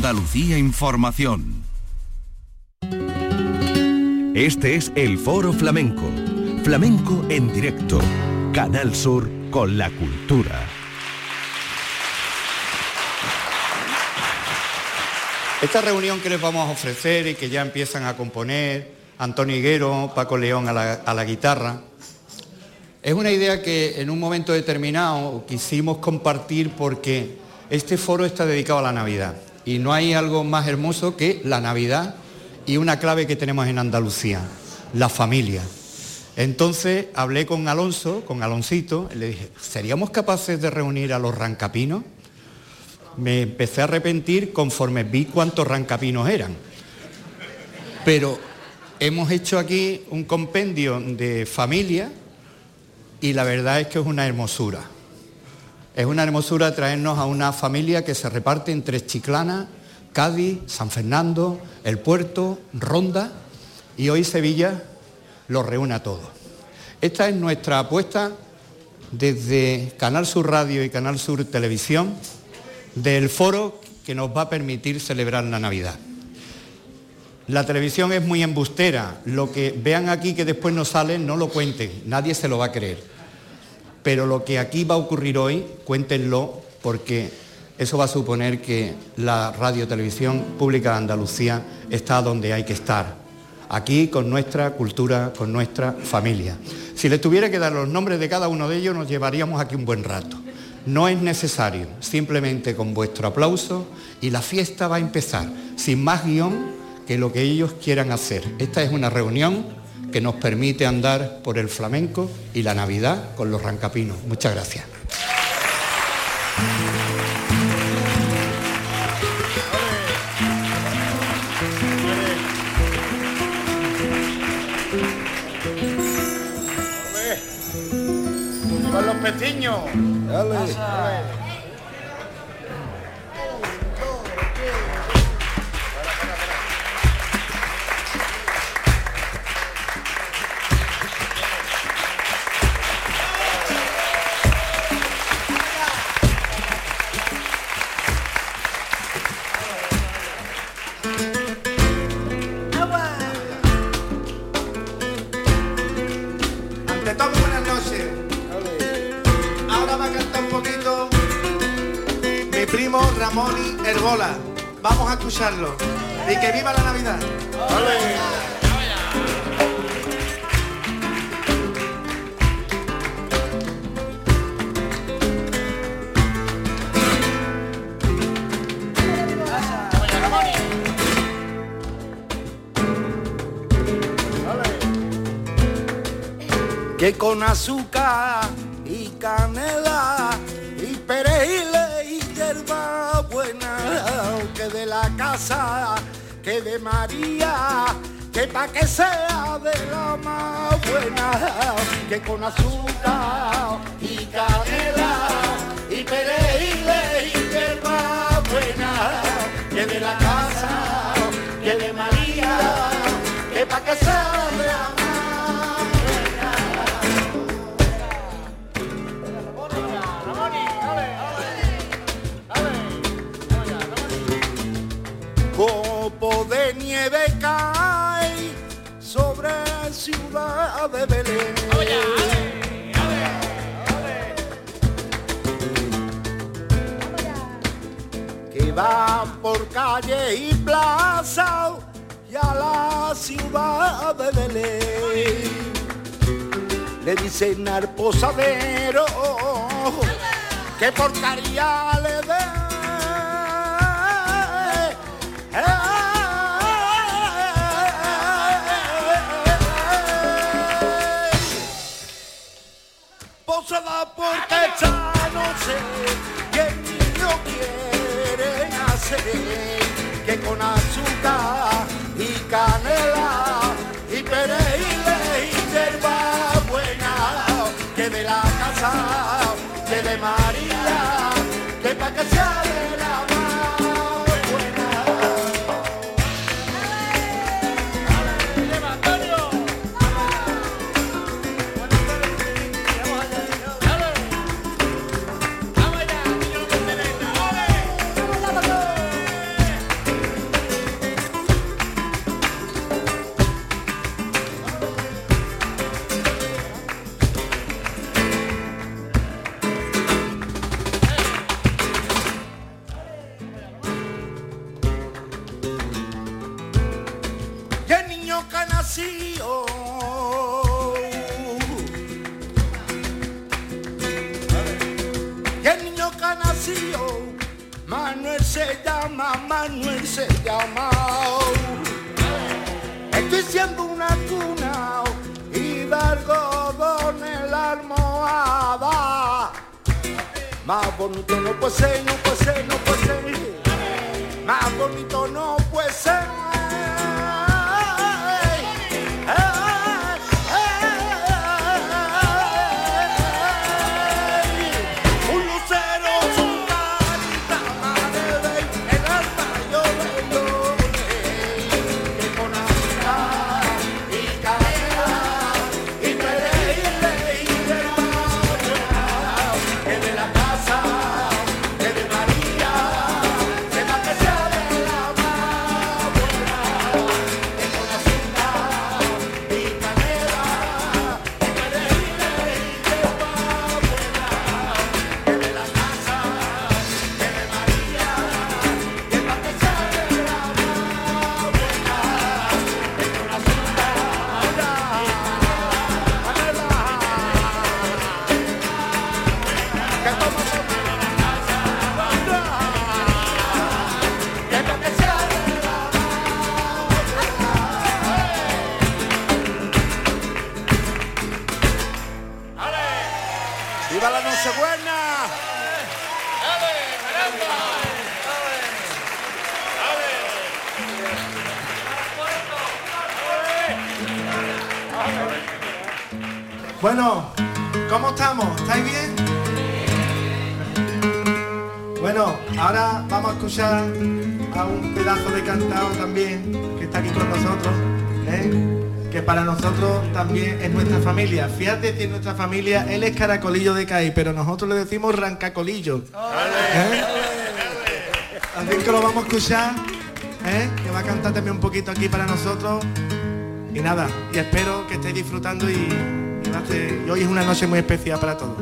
Andalucía Información. Este es el Foro Flamenco. Flamenco en directo. Canal Sur con la cultura. Esta reunión que les vamos a ofrecer y que ya empiezan a componer Antonio Higuero, Paco León a la, guitarra, es una idea que en un momento determinado quisimos compartir porque este foro está dedicado a la Navidad y no hay algo más hermoso que la Navidad y una clave que tenemos en Andalucía, la familia. Entonces hablé con Alonso, con Aloncito, le dije, ¿seríamos capaces de reunir a los rancapinos? Me empecé a arrepentir conforme vi cuántos rancapinos eran. Pero hemos hecho aquí un compendio de familia y la verdad es que es una hermosura. Es una hermosura traernos a una familia que se reparte entre Chiclana, Cádiz, San Fernando, El Puerto, Ronda y hoy Sevilla los reúne a todos. Esta es nuestra apuesta desde Canal Sur Radio y Canal Sur Televisión del foro que nos va a permitir celebrar la Navidad. La televisión es muy embustera, lo que vean aquí que después no sale, no lo cuenten, nadie se lo va a creer. Pero lo que aquí va a ocurrir hoy, cuéntenlo, porque eso va a suponer que la radio televisión pública de Andalucía está donde hay que estar, aquí con nuestra cultura, con nuestra familia. Si les tuviera que dar los nombres de cada uno de ellos, nos llevaríamos aquí un buen rato. No es necesario, simplemente con vuestro aplauso y la fiesta va a empezar, sin más guion que lo que ellos quieran hacer. Esta es una reunión que nos permite andar por el flamenco y la Navidad con los rancapinos. Muchas gracias. ¡Con los que sea de la más buena, que con azúcar y canela y perejil y hierba buena, que de la casa, que de María, que pa' que sea de la más copo de nieve cae ciudad de Belén. Que van por calle y plaza y a la ciudad de Belén. Le dicen al posadero que porcaría le dé. Posada porque ya no sé el niño quiere nacer que con azúcar y canela y perejil y hierba buena que de la casa que de María que pa' que sea de que nació. el niño que nació, Manuel se llama, Manuel se llama. Estoy siendo una cuna y algodón en la almohada. Más bonito no puede ser, no puede ser, no puede ser. Más bonito no puede ser. Bueno, ¿cómo estamos? ¿Estáis bien? Bueno, ahora vamos a escuchar a un pedazo de cantado también que está aquí con nosotros, ¿eh? que para nosotros también es nuestra familia. Fíjate es nuestra familia, él es caracolillo de CAI, pero nosotros le decimos rancacolillo. ¿eh? Así que lo vamos a escuchar, ¿eh? que va a cantar también un poquito aquí para nosotros. Y nada, y espero que estéis disfrutando y y hoy es una noche muy especial para todos.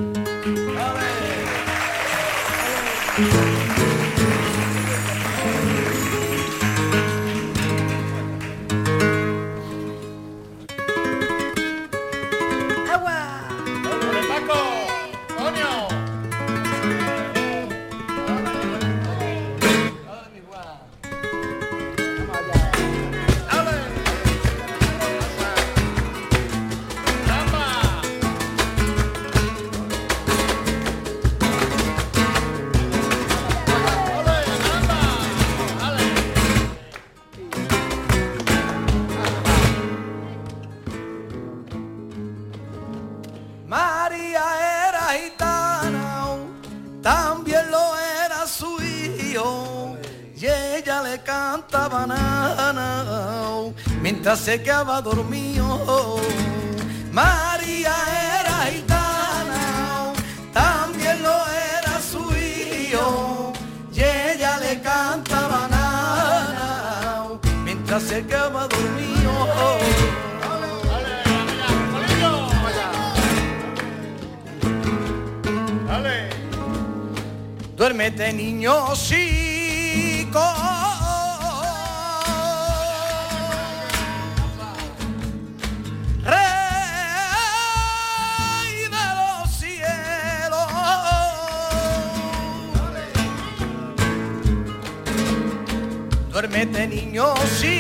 Se quedaba dormido. María era gitana, también lo era su hijo, y ella le cantaba nada mientras se quedaba dormido. Duérmete niño chico. duérmete niño chico.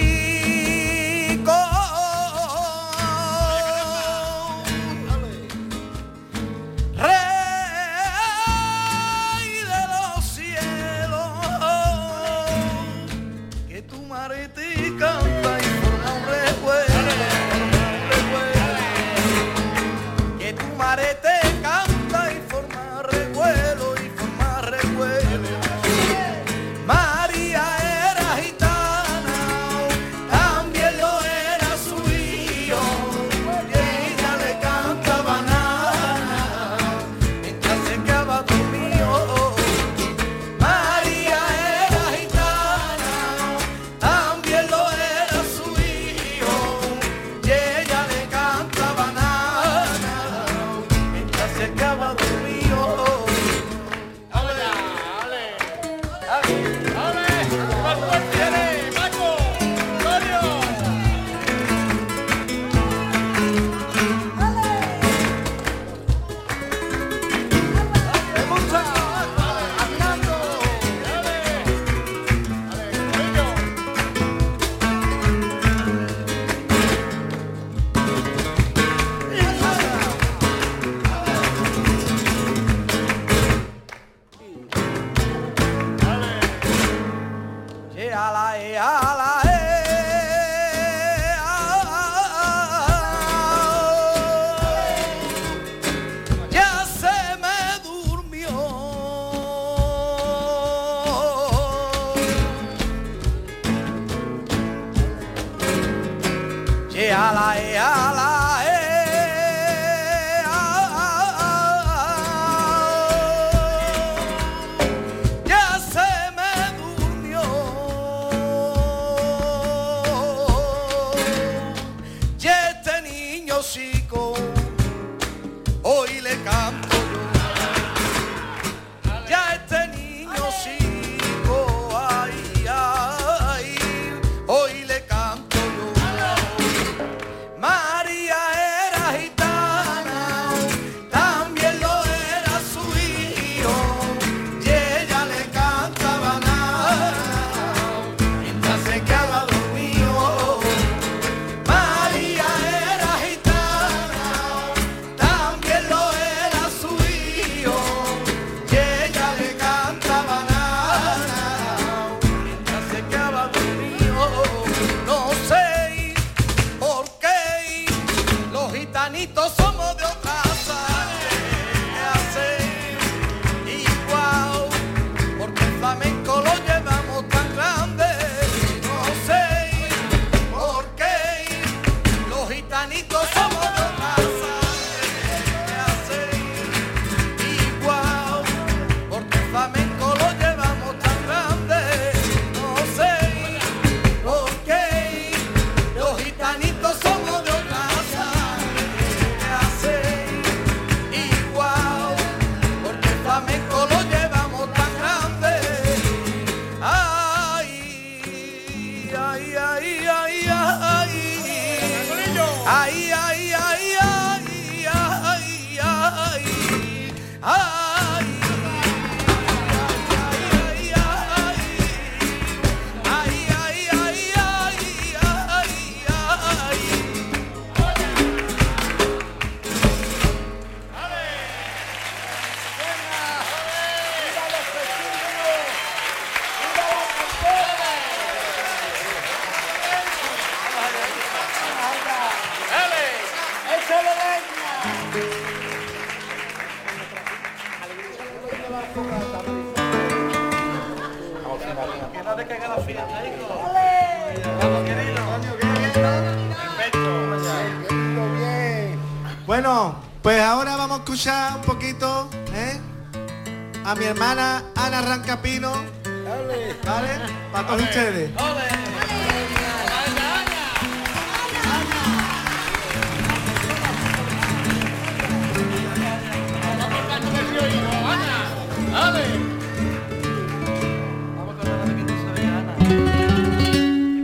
hermana Ana Rancapino. Dale. ¿Vale? Para todos ustedes.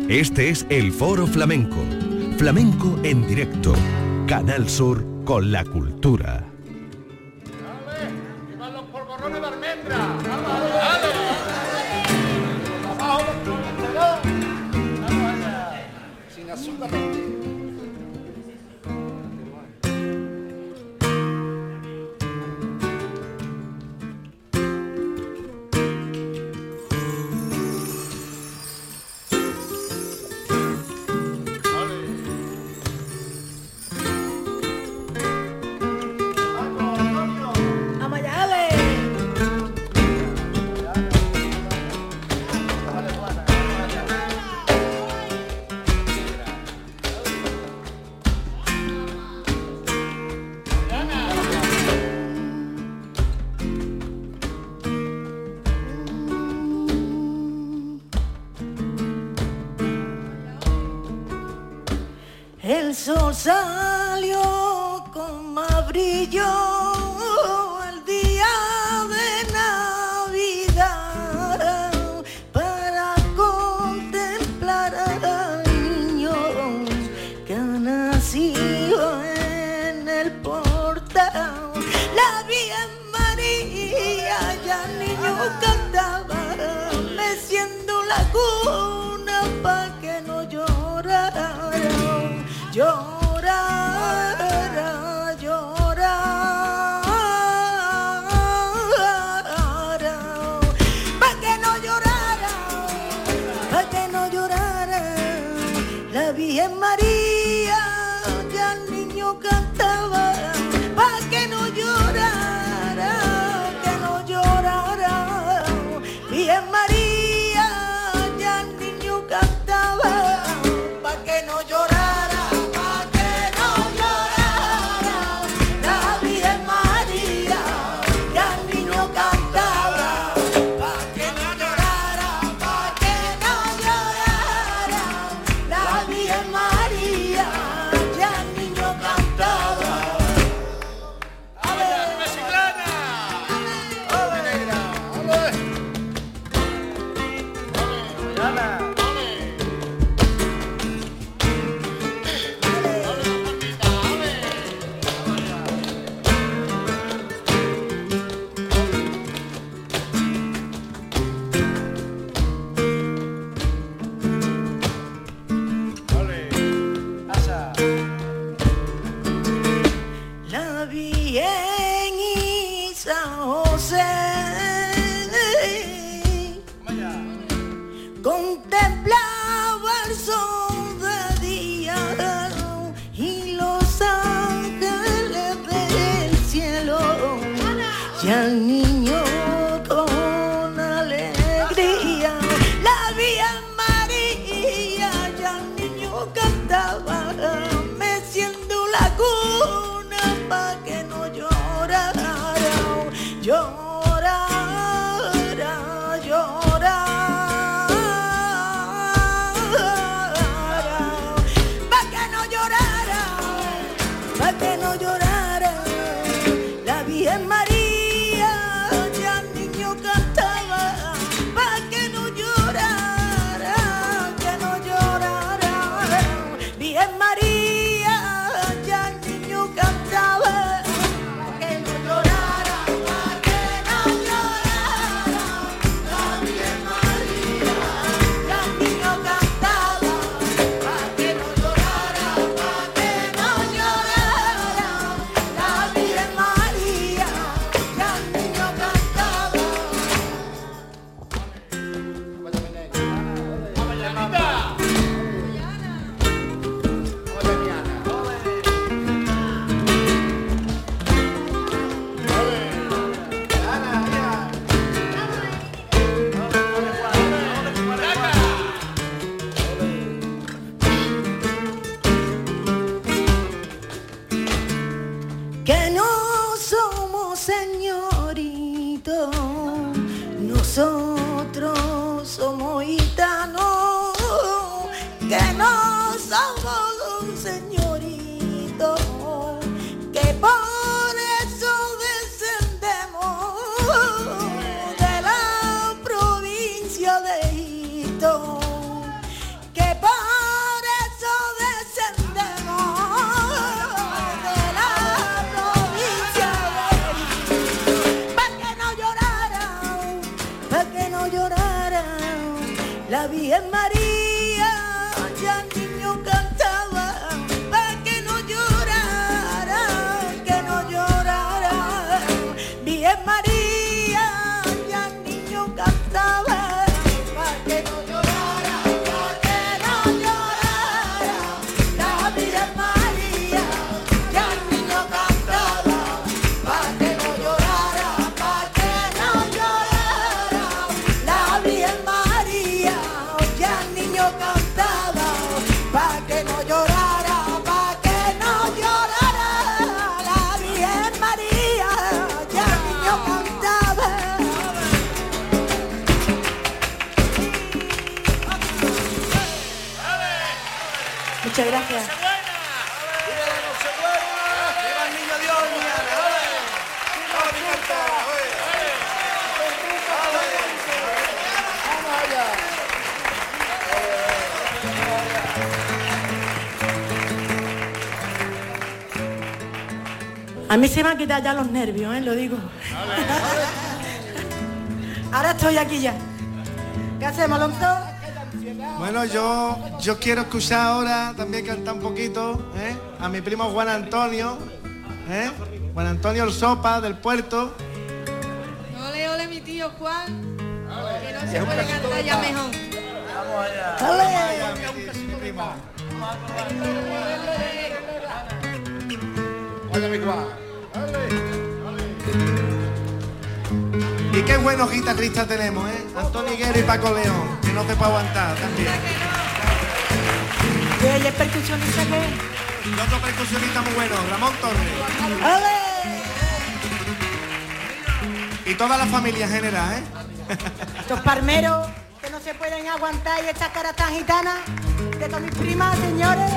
Este es el Foro Flamenco. Flamenco en directo. Canal Sur con la cultura. and my es María. A mí se me han quitado ya los nervios, ¿eh? lo digo. Ahora estoy aquí ya. ¿Qué hacemos, Bueno, yo, yo quiero escuchar ahora, también cantar un poquito, ¿eh? a mi primo Juan Antonio. ¿eh? Juan Antonio El Sopa del Puerto. Ole, ole, mi tío Juan. Que no se puede cantar ya mejor. Vamos allá. qué buenos guitarristas tenemos, ¿eh? Antonio Higuero y Paco León, que no te para aguantar también. ¿Y el percusionista qué? Y otro percusionista muy bueno, Ramón Torres. ¡Ale! Y toda la familia en general, ¿eh? Estos palmeros que no se pueden aguantar y estas caras tan gitanas de todas mis primas, señores.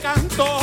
canto.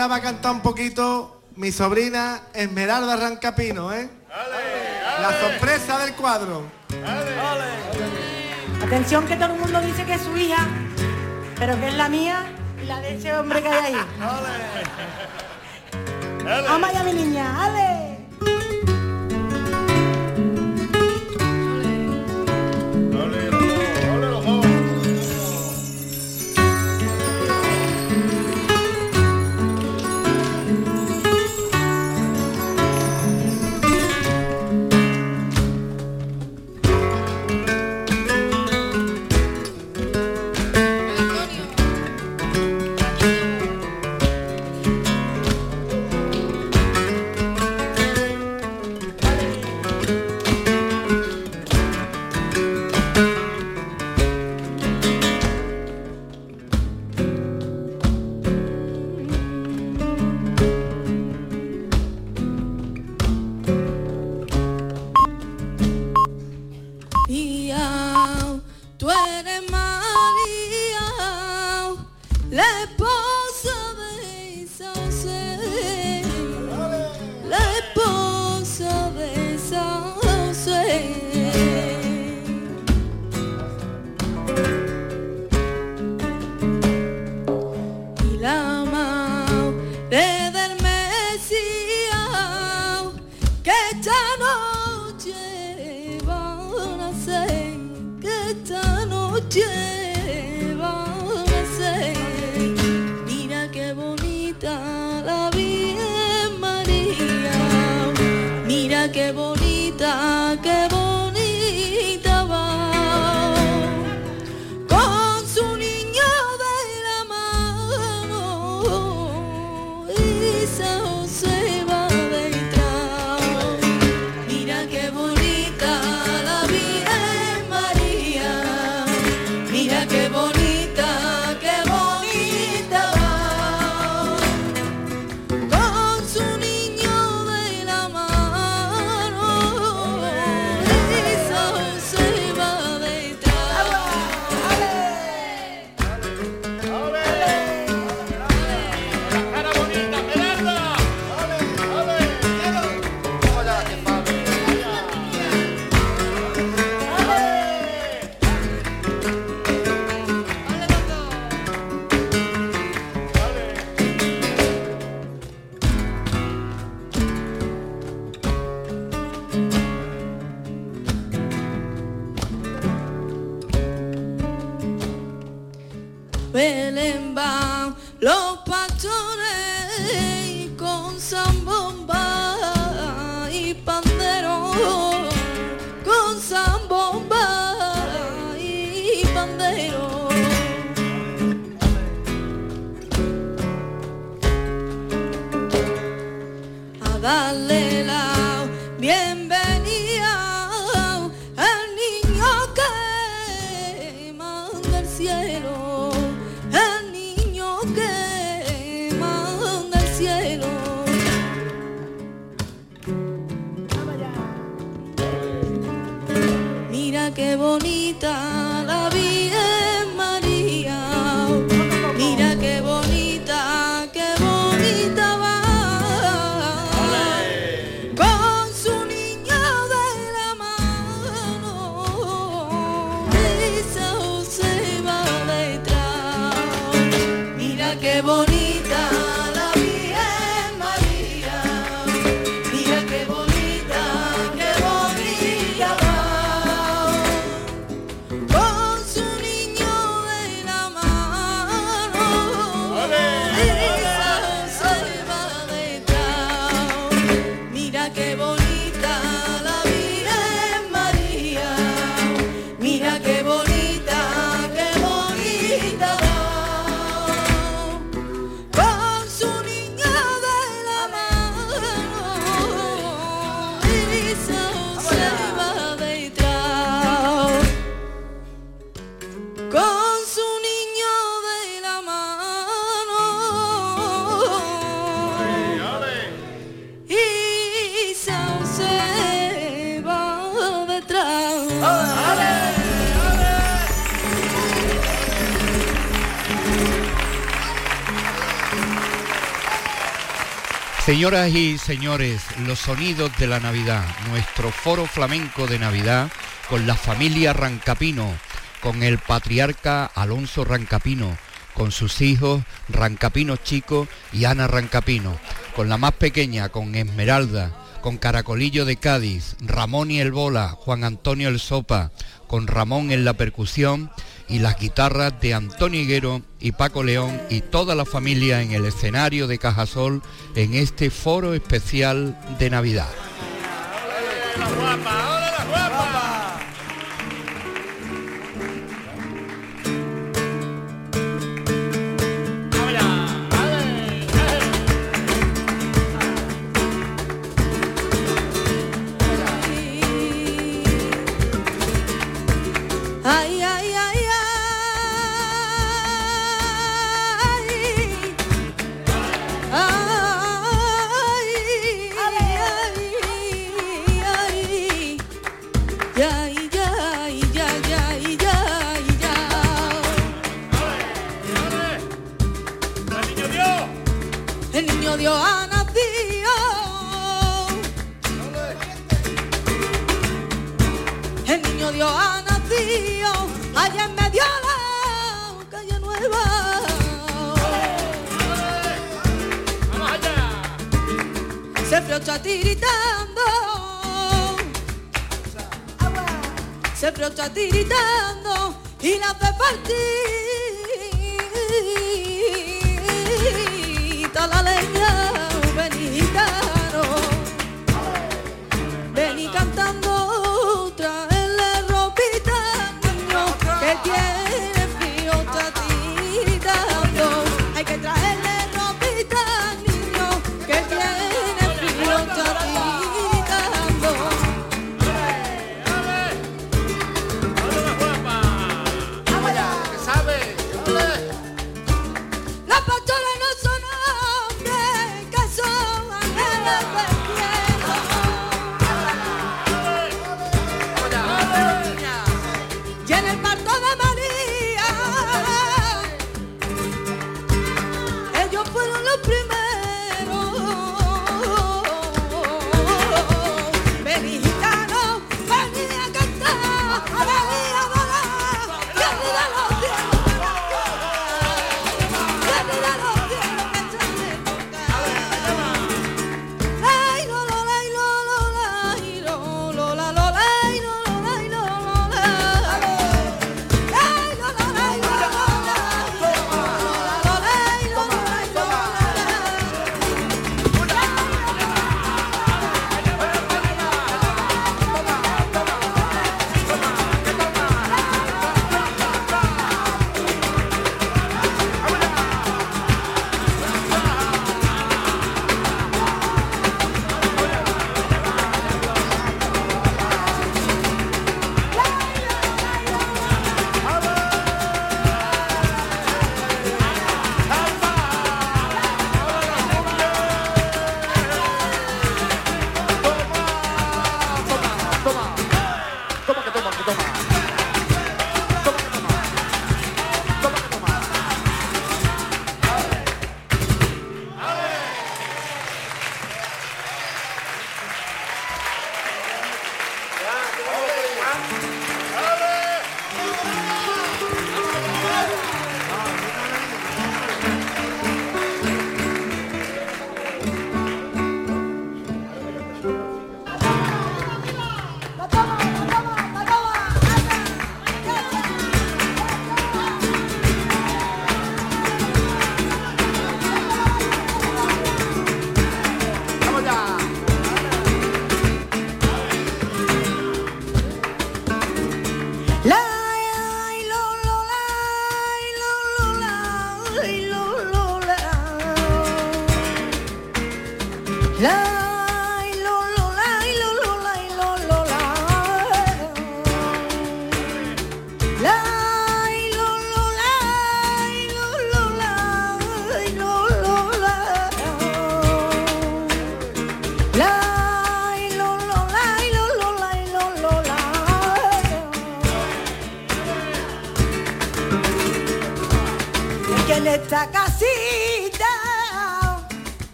ahora va a cantar un poquito mi sobrina Esmeralda Rancapino, ¿eh? La sorpresa del cuadro. Atención que todo el mundo dice que es su hija, pero que es la mía y la de ese hombre que hay ahí. ¡Ale! ¡Ale! Mi niña! ¡Ale! le beau don't Señoras y señores, los sonidos de la Navidad, nuestro foro flamenco de Navidad con la familia Rancapino, con el patriarca Alonso Rancapino, con sus hijos Rancapino Chico y Ana Rancapino, con la más pequeña, con Esmeralda, con Caracolillo de Cádiz, Ramón y el Bola, Juan Antonio el Sopa, con Ramón en la percusión y las guitarras de Antonio Higuero y Paco León y toda la familia en el escenario de Cajasol en este foro especial de Navidad. barrio ha nacido, allá en medio la calle nueva. Se frocha tiritando, se frocha tiritando y la de la leña, ven y gitano, ven y cantando.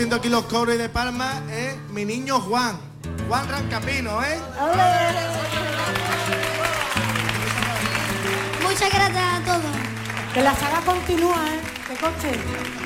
Haciendo aquí los cobros de Palma es mi niño Juan. Juan Rancapino, ¿eh? Muchas gracias a todos. Que la saga continúa, ¿eh? Que conste.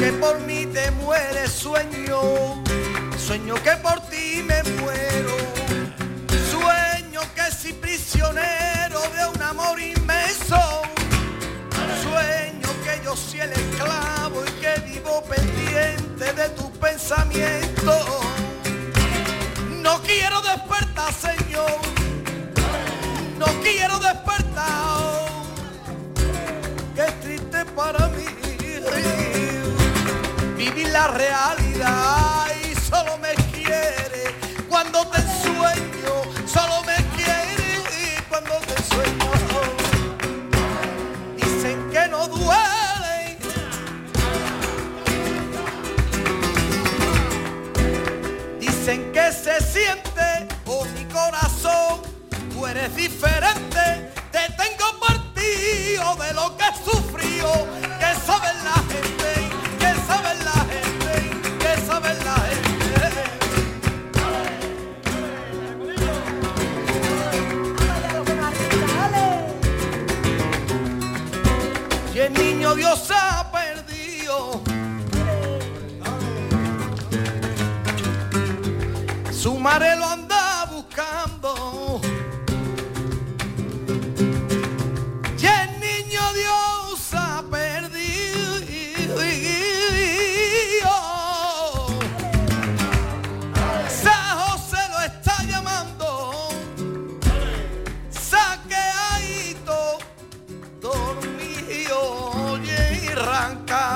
Que por mí te mueres, sueño, sueño que por ti me muero. Sueño que si prisionero de un amor inmenso Sueño que yo soy el esclavo y que vivo pendiente de tus pensamientos. No quiero despertar, Señor. No quiero despertar. Que triste para mí vivir la realidad solo me quiere cuando te sueño. Solo me quiere cuando te sueño. Dicen que no duele. Dicen que se siente, oh mi corazón, tú eres diferente. Te tengo partido de lo que he Dios blanca.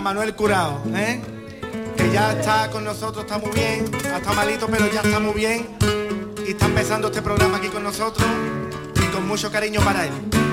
Manuel Curao, ¿eh? que ya está con nosotros, está muy bien, Está malito, pero ya está muy bien y está empezando este programa aquí con nosotros y con mucho cariño para él.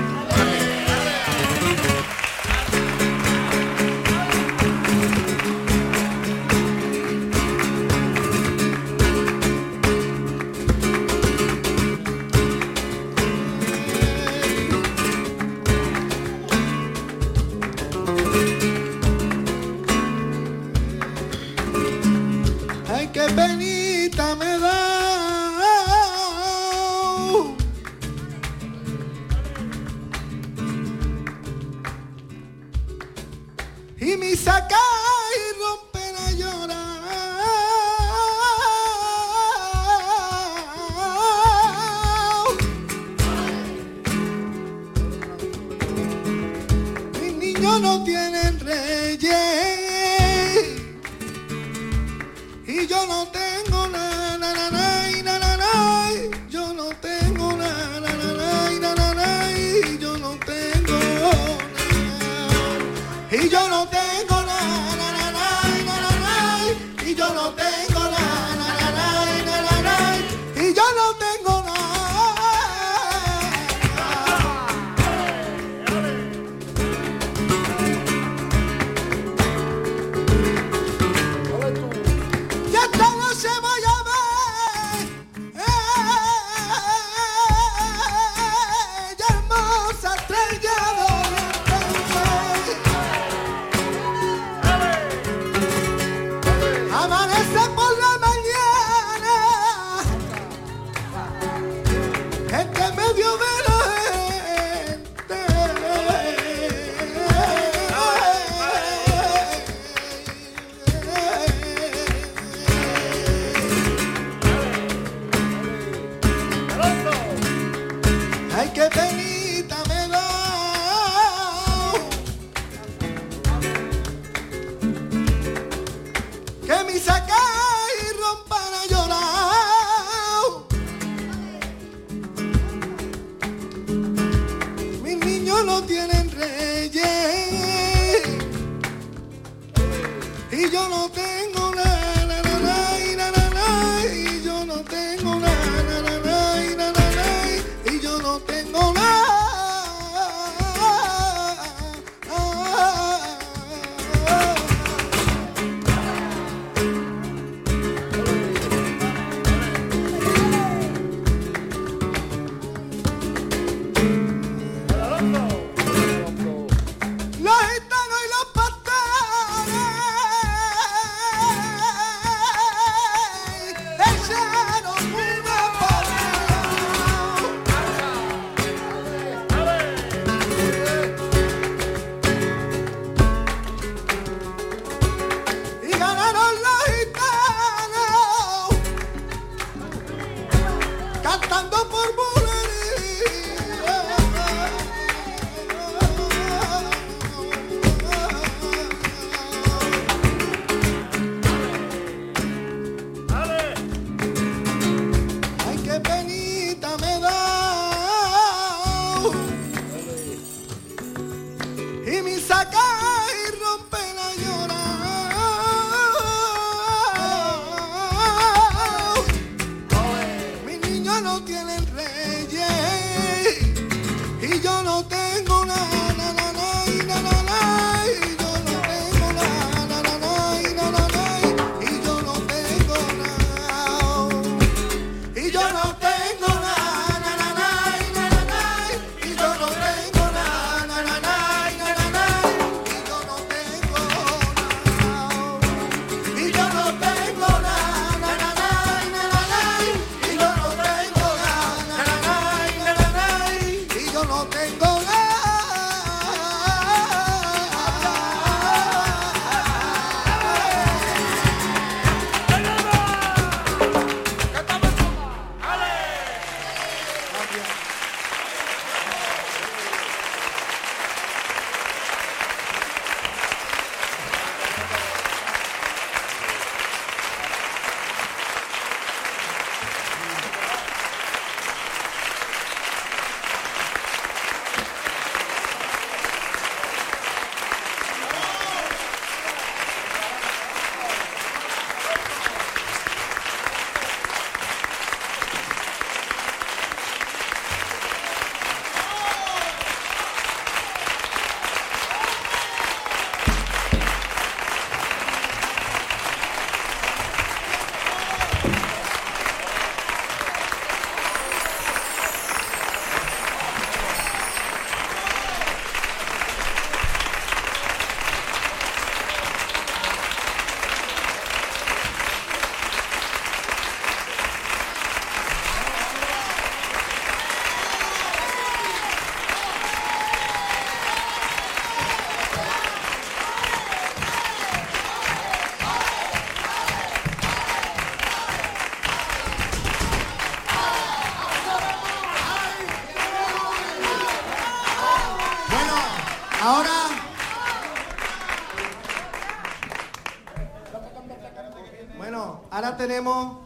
Tenemos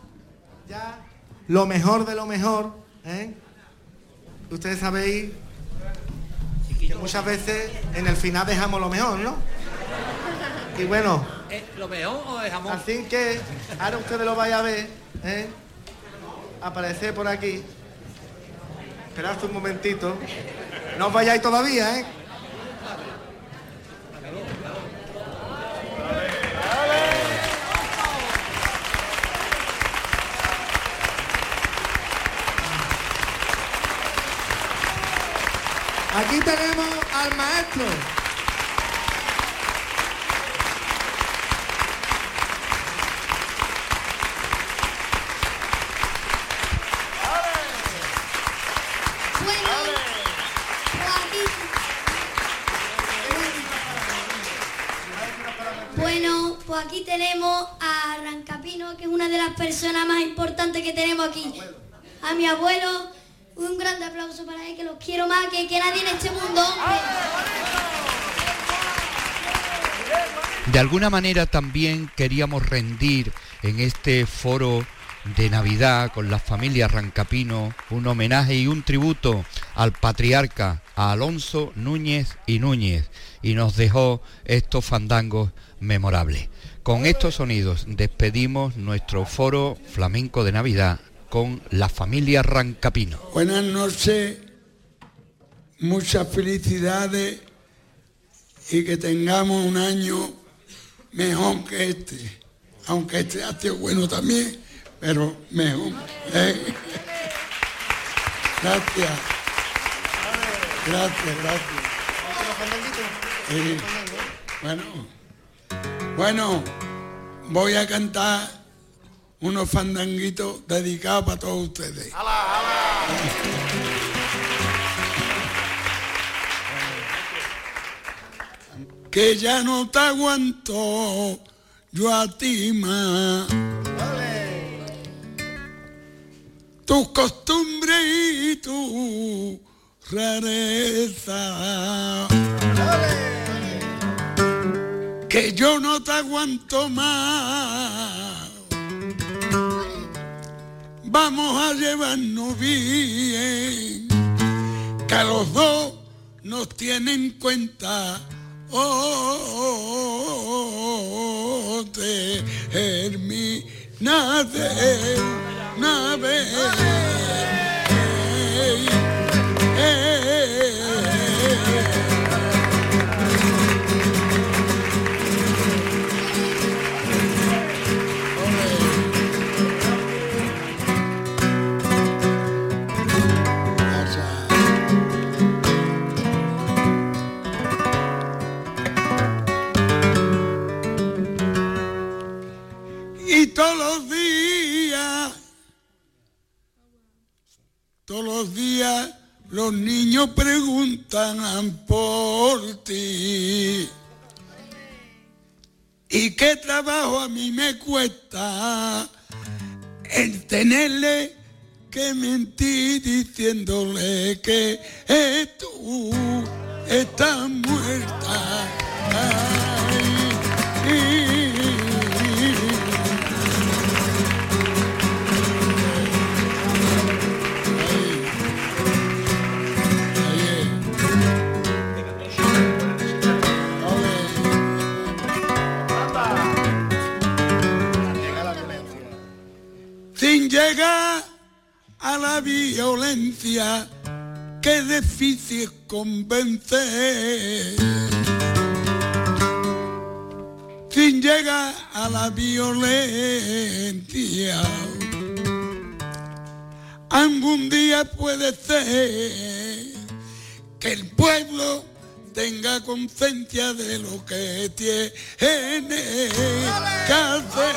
ya lo mejor de lo mejor. ¿eh? Ustedes sabéis que muchas veces en el final dejamos lo mejor, ¿no? Y bueno, Eh, ¿Lo mejor o dejamos? así que ahora ustedes lo vayan a ver, ¿eh? aparecer por aquí. Esperad un momentito. No os vayáis todavía, ¿eh? Aquí tenemos al maestro. Bueno, pues aquí, bueno, pues aquí tenemos a Rancapino, que es una de las personas más importantes que tenemos aquí. A mi abuelo, un grande aplauso para él, que los quiero más que, nadie en este mundo. De alguna manera también queríamos rendir en este foro de Navidad con la familia Rancapino un homenaje y un tributo al patriarca, Alonso Núñez y Núñez, y nos dejó estos fandangos memorables. Con estos sonidos despedimos nuestro foro flamenco de Navidad con la familia Rancapino. Buenas noches, muchas felicidades y que tengamos un año mejor que este, aunque este ha sido bueno también, pero mejor. ¿eh? Gracias. Gracias, gracias. Bueno, bueno, voy a cantar unos fandanguitos dedicados para todos ustedes. Que ya no te aguanto yo a ti más. Tus costumbres y tu rareza. Que yo no te aguanto más. Vamos a llevarnos bien. Que a los dos nos tienen en cuenta. Oh, termina de una todos los días, todos los días los niños preguntan por ti. ¿Y qué trabajo a mí me cuesta el tenerle que mentir diciéndole que eh, tú estás muerta? Llegar a la violencia es difícil convencer. Sin llegar a la violencia, algún día puede ser que el pueblo tenga conciencia de lo que tiene que hacer.